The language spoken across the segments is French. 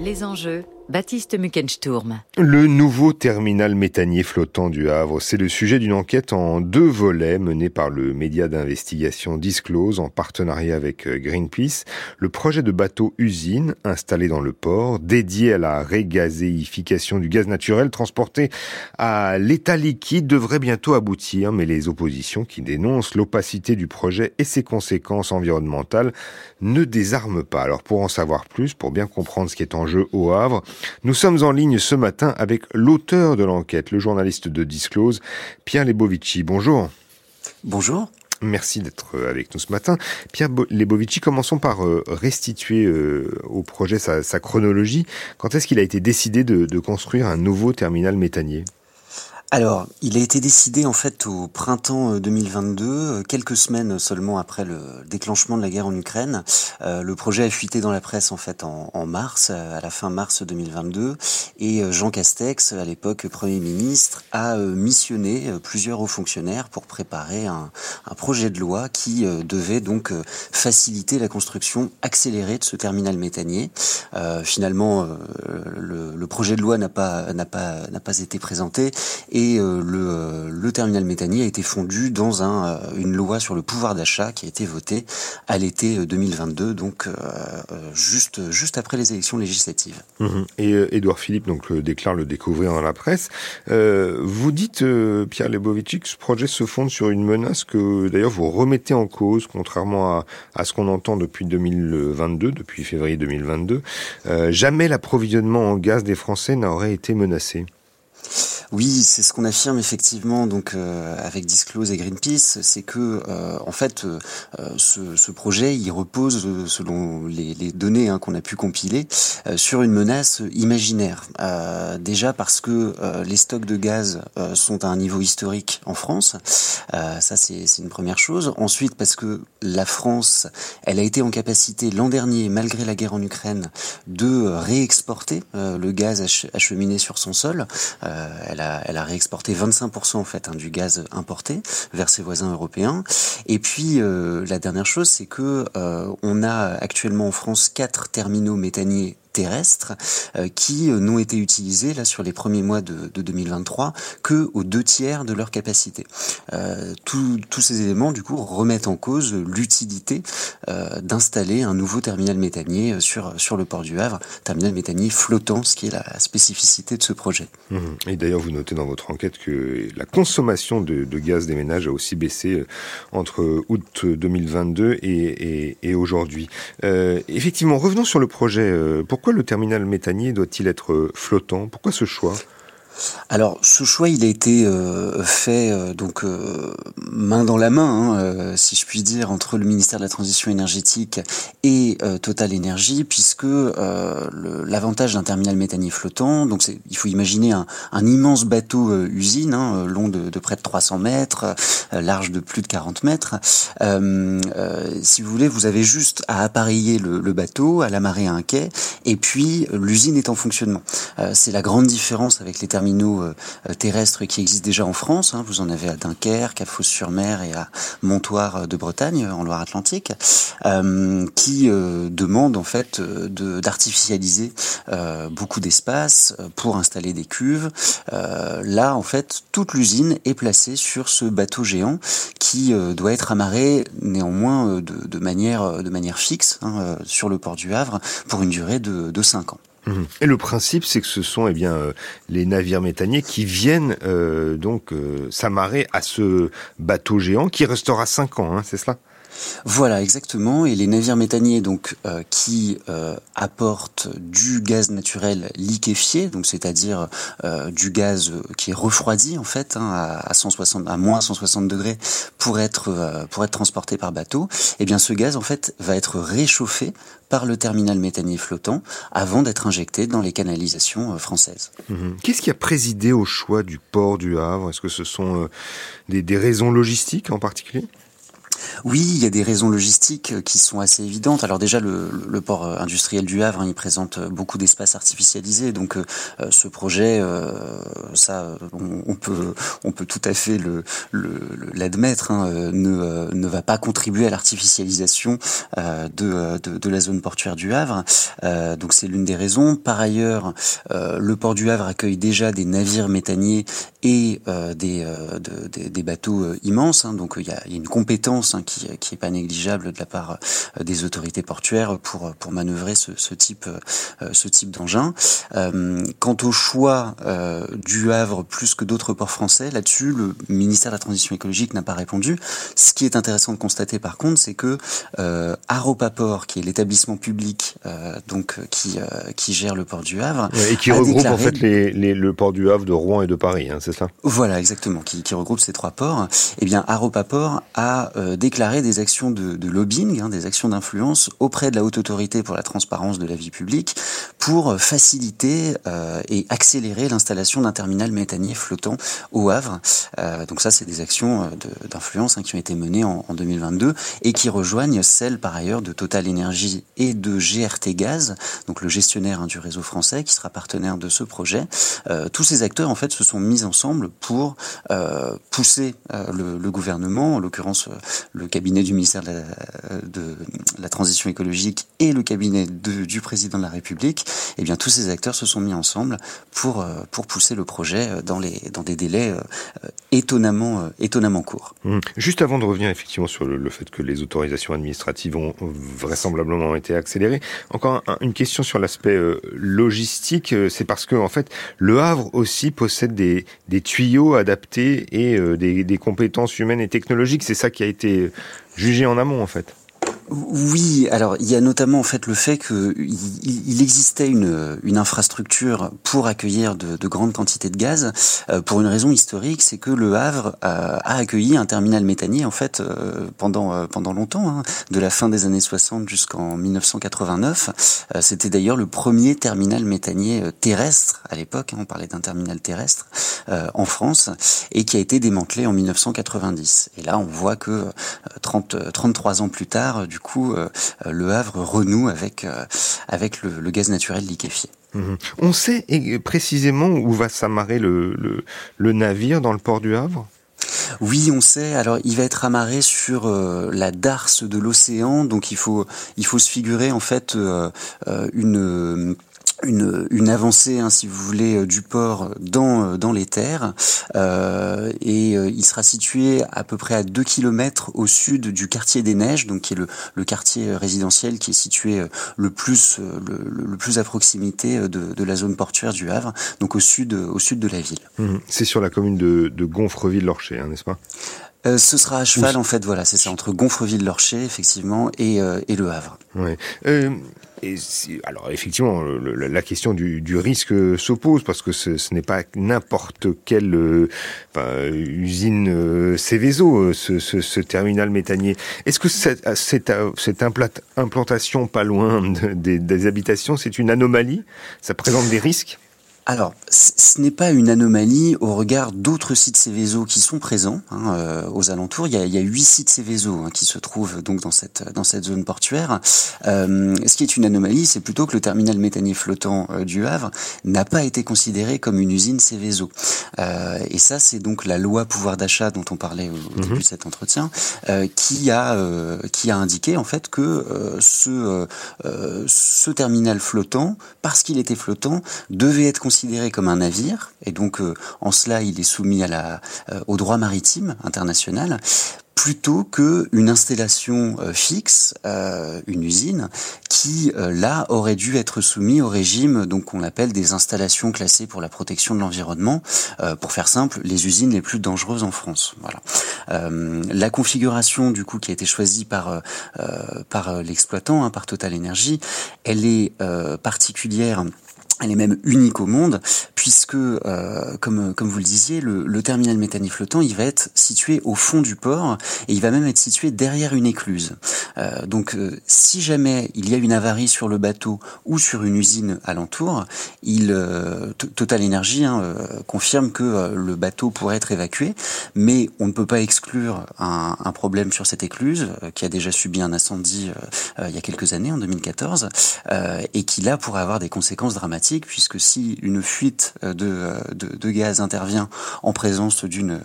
Les enjeux, Baptiste Muckensturm. Le nouveau terminal méthanier flottant du Havre, c'est le sujet d'une enquête en deux volets menée par le média d'investigation Disclose en partenariat avec euh, Greenpeace. Le projet de bateau usine installé dans le port, dédié à la régazéification du gaz naturel transporté à l'état liquide, devrait bientôt aboutir, mais les oppositions qui dénoncent l'opacité du projet et ses conséquences environnementales ne désarment pas. Alors pour en savoir plus, pour bien comprendre ce qui est en jeu au Havre, nous sommes en ligne ce matin avec l'auteur de l'enquête, le journaliste de Disclose, Pierre Lebovici. Bonjour. Bonjour. Merci d'être avec nous ce matin. Pierre Lebovici, commençons par euh, restituer euh, au projet sa, chronologie. Quand est-ce qu'il a été décidé de construire un nouveau terminal méthanier? Alors, il a été décidé en fait au printemps 2022, euh, euh, quelques semaines seulement après le déclenchement de la guerre en Ukraine. Euh, le projet a fuité dans la presse en fait en, mars, à la fin mars 2022, et Jean Castex, à l'époque Premier ministre, a missionné plusieurs hauts fonctionnaires pour préparer un, projet de loi qui devait donc faciliter la construction accélérée de ce terminal méthanier. finalement, le, projet de loi n'a pas pas été présenté euh, le, euh, le, terminal méthanier a été fondu dans euh, une loi sur le pouvoir d'achat qui a été votée à l'été 2022, donc juste, juste après les élections législatives. Mhm. Et Édouard Philippe déclare le découvrir dans la presse. vous dites, Pierre Lebovici, que ce projet se fonde sur une menace que d'ailleurs vous remettez en cause, contrairement à ce qu'on entend depuis 2022, depuis février 2022. jamais l'approvisionnement en gaz des Français n'aurait été menacé. Oui, c'est ce qu'on affirme effectivement donc euh, avec Disclose et Greenpeace, c'est que euh, en fait euh, ce, ce, projet il repose selon les, les données hein, qu'on a pu compiler sur une menace imaginaire. déjà parce que les stocks de gaz sont à un niveau historique en France, ça c'est une première chose. Ensuite parce que la France, elle a été en capacité l'an dernier, malgré la guerre en Ukraine, de réexporter le gaz acheminé sur son sol elle elle a réexporté 25% en fait hein, du gaz importé vers ses voisins européens. Et puis euh, la dernière chose, c'est que euh, on a actuellement en France quatre terminaux méthaniers terrestres euh, qui euh, n'ont été utilisés là sur les premiers mois de, de 2023 que aux deux tiers de leur capacité. Euh, tous ces éléments du coup remettent en cause l'utilité d'installer un nouveau terminal méthanier sur sur le port du Havre, terminal méthanier flottant, ce qui est la spécificité de ce projet. Mmh. Et d'ailleurs, vous notez dans votre enquête que la consommation de, gaz des ménages a aussi baissé entre août 2022 et, aujourd'hui. Effectivement, revenons sur le projet. Pourquoi pourquoi le terminal méthanier doit-il être euh, flottant? Pourquoi ce choix? Alors, ce choix, il a été euh, fait euh, donc euh, main dans la main, hein, si je puis dire, entre le ministère de la Transition énergétique et Total Énergie, puisque l'avantage d'un terminal méthanier flottant, donc il faut imaginer un, un immense bateau usine, hein, long de, de, près de 300 mètres, large de plus de 40 mètres. si vous voulez, vous avez juste à appareiller le, le bateau, à l'amarrer à un quai, et puis l'usine est en fonctionnement. C'est la grande différence avec les terminaux euh, terrestres qui existent déjà en France. Hein. Vous en avez à Dunkerque, à Fos-sur-Mer et à Montoire de Bretagne, en Loire-Atlantique, euh, qui euh, demandent en fait d'artificialiser beaucoup d'espace pour installer des cuves. là, en fait, toute l'usine est placée sur ce bateau géant qui doit être amarré néanmoins de, manière, de manière fixe hein, sur le port du Havre pour une durée de, de 5 ans. Mhm. Et le principe, c'est que ce sont eh bien euh, les navires méthaniers qui viennent euh, donc euh, s'amarrer à ce bateau géant qui restera cinq ans, hein, c'est cela? Voilà, exactement. Et les navires méthaniers, donc, euh, qui euh, apportent du gaz naturel liquéfié, donc c'est-à-dire euh, du gaz qui est refroidi en fait hein, à, 160, à moins 160 degrés pour être pour être transporté par bateau. Et eh bien, ce gaz en fait va être réchauffé par le terminal méthanier flottant avant d'être injecté dans les canalisations françaises. Mhm. Qu'est-ce qui a présidé au choix du port du Havre? Est-ce que ce sont des raisons logistiques en particulier? Oui, il y a des raisons logistiques euh, qui sont assez évidentes. Alors déjà, le, le port euh, industriel du Havre, hein, il présente euh, beaucoup d'espaces artificialisés, donc ce projet, ça, on, peut, on peut tout à fait le l'admettre, hein, ne, ne va pas contribuer à l'artificialisation de, de, de, la zone portuaire du Havre. donc c'est l'une des raisons. Par ailleurs, le port du Havre accueille déjà des navires méthaniers et des, des, des, bateaux immenses. Hein, donc il y il y a une compétence Hein, qui, qui est pas négligeable de la part euh, des autorités portuaires pour pour manœuvrer ce, ce type euh, ce type d'engin. Euh, quant au choix du Havre plus que d'autres ports français, là-dessus, le ministère de la Transition écologique n'a pas répondu. Ce qui est intéressant de constater, par contre, c'est que euh, Aropaport, qui est l'établissement public donc qui qui gère le port du Havre, et qui regroupe en fait les, les, le port du Havre de Rouen et de Paris, hein, c'est ça? Voilà, exactement, qui, qui regroupe ces trois ports. Eh bien, Aropaport a déclarer des actions de, lobbying, hein, des actions d'influence auprès de la haute autorité pour la transparence de la vie publique pour faciliter euh, et accélérer l'installation d'un terminal méthanier flottant au Havre. Euh, donc ça, c'est des actions euh, d'influence hein, qui ont été menées en, en, 2022 et qui rejoignent celles par ailleurs de Total Energy et de GRT Gaz, donc le gestionnaire hein, du réseau français qui sera partenaire de ce projet. Euh, tous ces acteurs en fait se sont mis ensemble pour euh, pousser euh, le, le, gouvernement, en l'occurrence le cabinet du ministère de la, Transition écologique et le cabinet du président de la République, eh bien tous ces acteurs se sont mis ensemble pour euh, pour pousser le projet euh, dans les dans des délais euh, étonnamment étonnamment courts. Mmh. Juste avant de revenir effectivement sur le, fait que les autorisations administratives ont vraisemblablement été accélérées, encore un, une question sur l'aspect logistique, c'est parce que en fait le Havre aussi possède des des tuyaux adaptés et des, des compétences humaines et technologiques. C'est ça qui a été jugé en amont en fait. Oui, alors il y a notamment en fait le fait qu'il il existait une, une infrastructure pour accueillir de, de grandes quantités de gaz euh, pour une raison historique, c'est que le Havre a, a, accueilli un terminal méthanier en fait euh, pendant euh, pendant longtemps, hein, de la fin des années 60 jusqu'en 1989. Euh, c'était d'ailleurs le premier terminal méthanier euh, terrestre à l'époque. Hein, on parlait d'un terminal terrestre euh, en France et qui a été démantelé en 1990. Et là, on voit que 30 33 ans plus tard coup, euh, le Havre renoue avec, euh, avec le, le, gaz naturel liquéfié. Mmh. On sait précisément où va s'amarrer le, le, le navire dans le port du Havre? Oui, on sait. Alors, il va être amarré sur euh, la darse de l'océan, donc il faut il faut se figurer en fait euh, une une, une avancée, hein, si vous voulez, euh, du port dans, euh, dans les terres. Euh, et euh, il sera situé à peu près à 2 km au sud du quartier des Neiges, donc qui est le, le quartier résidentiel qui est situé le plus, le, le plus à proximité de, de, la zone portuaire du Havre, donc au sud, au sud de la ville. Mmh. C'est sur la commune de, de Gonfreville-Lorcher, hein, n'est-ce pas? Euh, ce sera à cheval, oui. en fait, voilà, c'est ça, entre Gonfreville-Lorcher, effectivement, et, euh, et Le Havre. Euh, alors effectivement, la question du, du risque s'oppose parce que ce, n'est pas n'importe quelle euh, usine euh, Céveso, ce, ce, terminal méthanier. Est-ce que cette, implantation pas loin de, des, des habitations, c'est une anomalie? Ça présente des risques? Alors, ce n'est pas une anomalie au regard d'autres sites Céveso qui sont présents hein, euh, aux alentours. Il y a, il y a huit sites Céveso hein, qui se trouvent donc dans cette dans cette zone portuaire. Euh, ce qui est une anomalie, c'est plutôt que le terminal méthanier flottant euh, du Havre n'a pas été considéré comme une usine Céveso. Euh, et ça, c'est donc la loi pouvoir d'achat dont on parlait au, au début de cet entretien, euh, qui a euh, qui a indiqué en fait que ce ce terminal flottant, parce qu'il était flottant, devait être considéré considéré comme un navire, et donc euh, en cela il est soumis à la, euh, au droit maritime international, plutôt que une installation euh, fixe, euh, une usine, qui euh, là aurait dû être soumis au régime donc qu'on appelle des installations classées pour la protection de l'environnement. Euh, pour faire simple, les usines les plus dangereuses en France. Voilà. Euh, la configuration du coup qui a été choisie par par l'exploitant, hein, par Total Energy, elle est particulière elle est même unique au monde, puisque, euh, comme, comme vous le disiez, le, le terminal méthanier flottant, il va être situé au fond du port et il va même être situé derrière une écluse. Euh, donc, euh, si jamais il y a une avarie sur le bateau ou sur une usine alentour, il euh, Total Energy hein, confirme que le bateau pourrait être évacué, mais on ne peut pas exclure un, un problème sur cette écluse qui a déjà subi un incendie il y a quelques années, en 2014, et qui là pourrait avoir des conséquences dramatiques puisque si une fuite de, de, de gaz intervient en présence d'une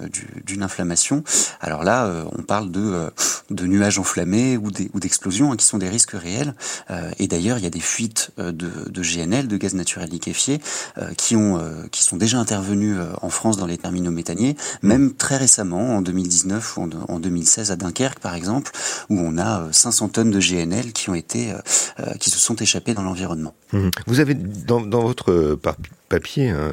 d'une inflammation, alors là on parle de, de nuages enflammés ou d'explosions hein, qui sont des risques réels. Euh, et d'ailleurs, il y a des fuites euh, de, de GNL, de gaz naturel liquéfié, euh, qui ont qui sont déjà intervenues en France dans les terminaux méthaniers, même très récemment, en 2019 ou en, 2016 à Dunkerque par exemple, où on a 500 tonnes de GNL qui ont été qui se sont échappées dans l'environnement. Mmh. Vous avez dans, dans votre papier hein,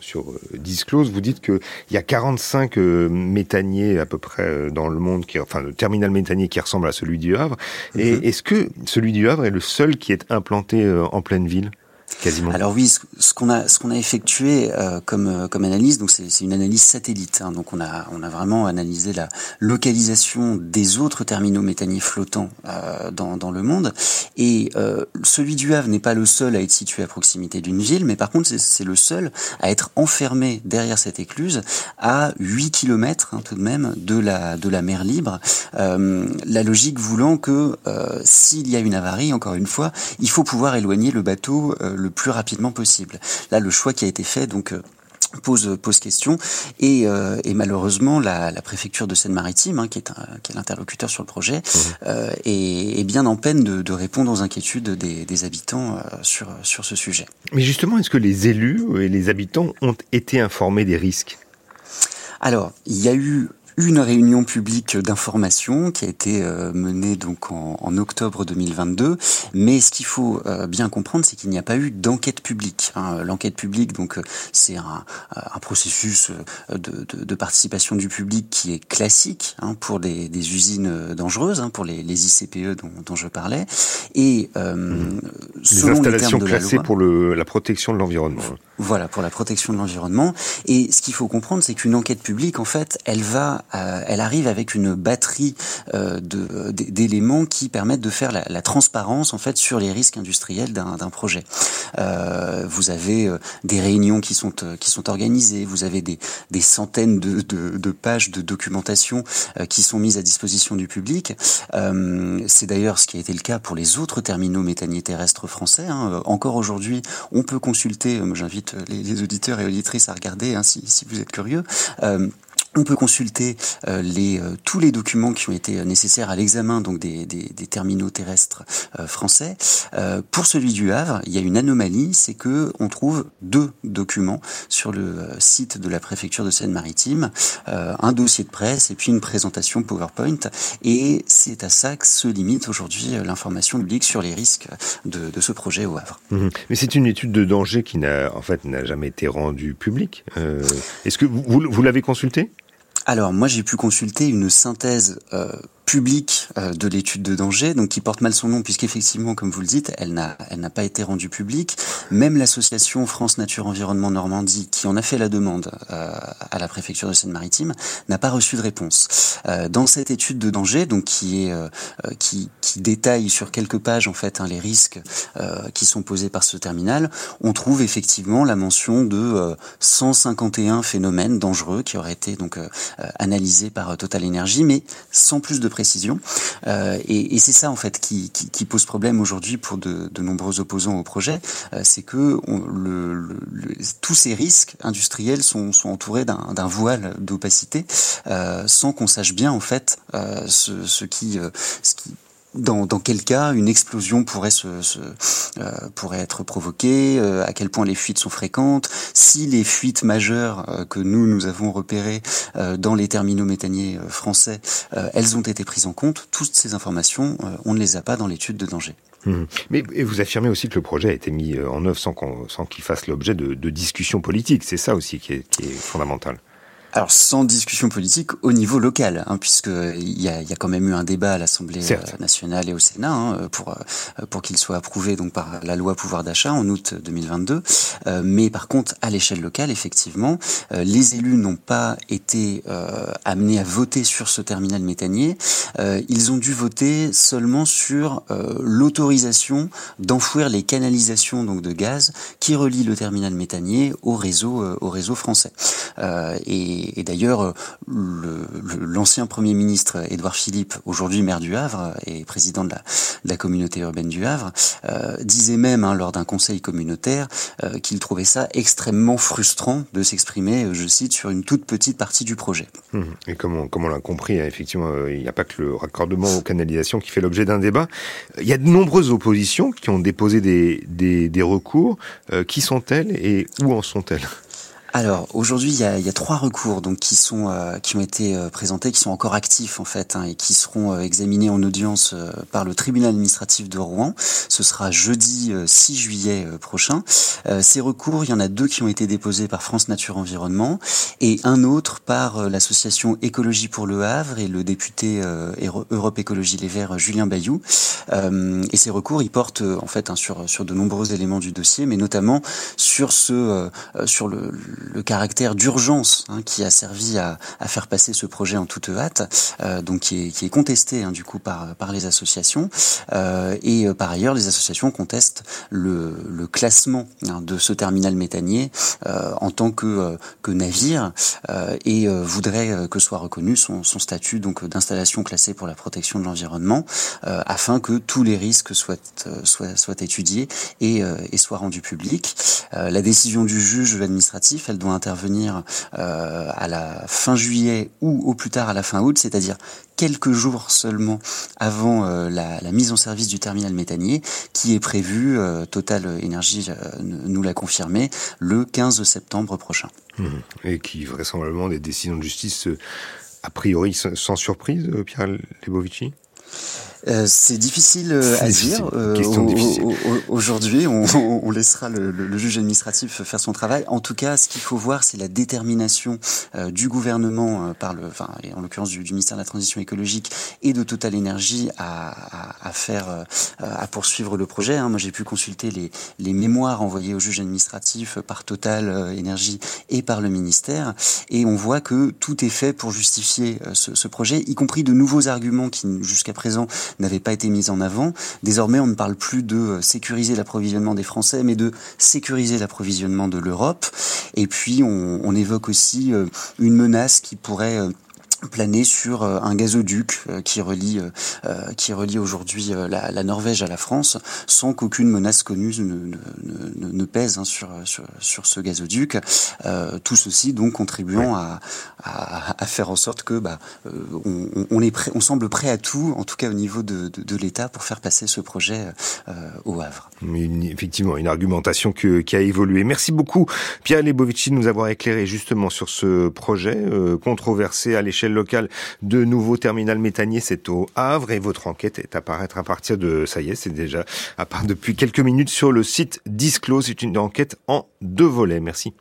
sur Disclose, vous dites qu'il y a 45 méthaniers à peu près dans le monde, qui, enfin le terminal méthanier qui ressemble à celui du Havre. Et mhm. est-ce que celui du Havre est le seul qui est implanté euh, en pleine ville? Quasiment. Alors oui, ce qu'on a, qu'on a effectué euh, comme euh, comme analyse, donc c'est une analyse satellite. Hein, donc on a on a vraiment analysé la localisation des autres terminaux méthaniers flottants euh, dans dans le monde. Et euh, celui du Havre n'est pas le seul à être situé à proximité d'une ville, mais par contre c'est le seul à être enfermé derrière cette écluse à 8 km hein, tout de même de la de la mer libre. la logique voulant que s'il y a une avarie, encore une fois, il faut pouvoir éloigner le bateau le plus rapidement possible. Là, le choix qui a été fait, donc euh, pose pose question et, euh, et malheureusement la, la, préfecture de Seine-Maritime hein, qui est, qui est l'interlocuteur sur le projet mmh. euh, est, est, bien en peine de, de répondre aux inquiétudes des, des habitants euh, sur sur ce sujet. Mais justement, est-ce que les élus et les habitants ont été informés des risques? Alors, il y a eu une réunion publique d'information qui a été euh, menée donc en, en, octobre 2022. Mais ce qu'il faut euh, bien comprendre, c'est qu'il n'y a pas eu d'enquête publique. Hein. L'enquête publique, donc, euh, c'est un, un, processus de, de, de, participation du public qui est classique hein, pour des, des, usines dangereuses, hein, pour les, les ICPE dont, dont, je parlais. Et euh, mmh. selon les installations les classées loi, pour le, la protection de l'environnement. Voilà, pour la protection de l'environnement. Et ce qu'il faut comprendre, c'est qu'une enquête publique, en fait, elle va, euh, elle arrive avec une batterie euh, d'éléments qui permettent de faire la, transparence, en fait, sur les risques industriels d'un projet. Euh, vous avez des réunions qui sont qui sont organisées, vous avez des, des centaines de, de, de, pages de documentation qui sont mises à disposition du public. c'est d'ailleurs ce qui a été le cas pour les autres terminaux méthaniers terrestres français. Hein. Encore aujourd'hui, on peut consulter. J'invite les, les, auditeurs et auditrices à regarder hein, si, si, vous êtes curieux. Euh, on peut consulter euh, euh, tous les documents qui ont été nécessaires à l'examen donc des, terminaux terrestres euh, français. Euh, pour celui du Havre, il y a une anomalie, c'est que on trouve deux documents sur le site de la préfecture de Seine-Maritime, un dossier de presse et puis une présentation PowerPoint. Et c'est à ça que se limite aujourd'hui l'information publique sur les risques de, ce projet au Havre. Mmh. Mais c'est une étude de danger qui n'a en fait n'a jamais été rendue publique. Est-ce que vous, vous l'avez consulté? Alors moi j'ai pu consulter une synthèse euh, publique euh, de l'étude de danger, donc qui porte mal son nom puisqu'effectivement, comme vous le dites, elle n'a elle n'a pas été rendue publique. Même l'association France Nature Environnement Normandie, qui en a fait la demande euh, à la préfecture de Seine-Maritime, n'a pas reçu de réponse. Euh, dans cette étude de danger, donc qui est euh, euh, qui, qui détaille sur quelques pages en fait hein, les risques euh, qui sont posés par ce terminal, on trouve effectivement la mention de 151 phénomènes dangereux qui auraient été donc analysés par Total Energy, mais sans plus de Euh, et, c'est ça en fait qui, pose problème aujourd'hui pour de, de, nombreux opposants au projet, euh, c'est que tous ces risques industriels sont, entourés d'un voile d'opacité, euh, sans qu'on sache bien en fait ce qui dans, quel cas une explosion pourrait, se, euh, pourrait être provoquée, euh, à quel point les fuites sont fréquentes, si les fuites majeures euh, que nous, nous avons repérées dans les terminaux méthaniers français, elles ont été prises en compte. Toutes ces informations, on ne les a pas dans l'étude de danger. Mmh. Mais vous affirmez aussi que le projet a été mis en œuvre sans qu'il qu fasse l'objet de, discussions politiques. C'est ça aussi qui est fondamental. Alors sans discussion politique au niveau local, hein, puisque il y a, y a, quand même eu un débat à l'Assemblée euh, nationale et au Sénat hein, pour euh, pour qu'il soit approuvé donc par la loi pouvoir d'achat en août 2022. Euh, mais par contre, à l'échelle locale, effectivement, euh, les élus n'ont pas été amenés à voter sur ce terminal méthanier. ils ont dû voter seulement sur l'autorisation d'enfouir les canalisations donc de gaz qui relient le terminal méthanier au réseau au réseau français. et et, d'ailleurs, l'ancien Premier ministre Édouard Philippe, aujourd'hui maire du Havre et président de la, communauté urbaine du Havre, euh, disait même hein, lors d'un conseil communautaire euh, qu'il trouvait ça extrêmement frustrant de s'exprimer, euh, je cite, sur une toute petite partie du projet. Mmh. Et comme on, l'a compris, hein, effectivement, il n'y a pas que le raccordement aux canalisations qui fait l'objet d'un débat. Il y a de nombreuses oppositions qui ont déposé des recours. qui sont-elles et où en sont-elles? Alors aujourd'hui, il y a, trois recours donc qui sont euh, qui ont été euh, présentés, qui sont encore actifs en fait hein, et qui seront euh, examinés en audience par le tribunal administratif de Rouen. Ce sera jeudi 6 juillet prochain. ces recours, il y en a deux qui ont été déposés par France Nature Environnement et un autre par l'association Écologie pour le Havre et le député Europe Écologie Les Verts Julien Bayou. et ces recours, ils portent en fait hein, sur sur de nombreux éléments du dossier, mais notamment sur ce sur le caractère d'urgence hein, qui a servi à, à, faire passer ce projet en toute hâte, euh, donc qui est, qui est contesté hein, du coup par, par les associations. Euh, et euh, par ailleurs, les associations contestent le, le classement hein, de ce terminal méthanier euh, en tant que, euh, que navire et voudraient que soit reconnu son, son statut donc d'installation classée pour la protection de l'environnement, afin que tous les risques soient, soient, soient étudiés et, et soient rendus publics. la décision du juge administratif elle doit intervenir euh, à la fin juillet ou au plus tard à la fin août, c'est-à-dire quelques jours seulement avant euh, la, mise en service du terminal méthanier, qui est prévu, euh, Total Énergie nous l'a confirmé, le 15 septembre prochain. Mmh. Et qui vraisemblablement des décisions de justice, a priori sans surprise, Pierre Lebovici euh, c'est difficile euh, à dire. Euh, aujourd'hui, on, on, laissera le, le, juge administratif faire son travail. En tout cas, ce qu'il faut voir, c'est la détermination du gouvernement, par le, enfin, en l'occurrence du, du, ministère de la Transition écologique et de Total Énergie, à, à, à, faire, à poursuivre le projet. Hein. Moi, j'ai pu consulter les, les, mémoires envoyées au juge administratif par Total Énergie et par le ministère, et on voit que tout est fait pour justifier ce, ce projet, y compris de nouveaux arguments qui, jusqu'à présent, n'avait pas été mise en avant. Désormais, on ne parle plus de euh, sécuriser l'approvisionnement des Français, mais de sécuriser l'approvisionnement de l'Europe. Et puis, on, on, évoque aussi euh, une menace qui pourrait euh, planer sur euh, un gazoduc euh, qui relie euh, qui relie aujourd'hui la, la, Norvège à la France sans qu'aucune menace connue ne, ne, ne, pèse hein, sur, sur, sur ce gazoduc. Tout ceci donc contribuant à, à, à, faire en sorte que bah, on, on, est prêt, on semble prêt à tout en tout cas au niveau de, de, de l'État pour faire passer ce projet au Havre. Une, effectivement une argumentation que, qui a évolué. Merci beaucoup Pierre Lebovici de nous avoir éclairé justement sur ce projet controversé à l'échelle local de nouveaux terminal méthanier, c'est au Havre et votre enquête est à paraître à partir de, ça y est, c'est déjà à part depuis quelques minutes sur le site Disclose. C'est une enquête en deux volets. Merci.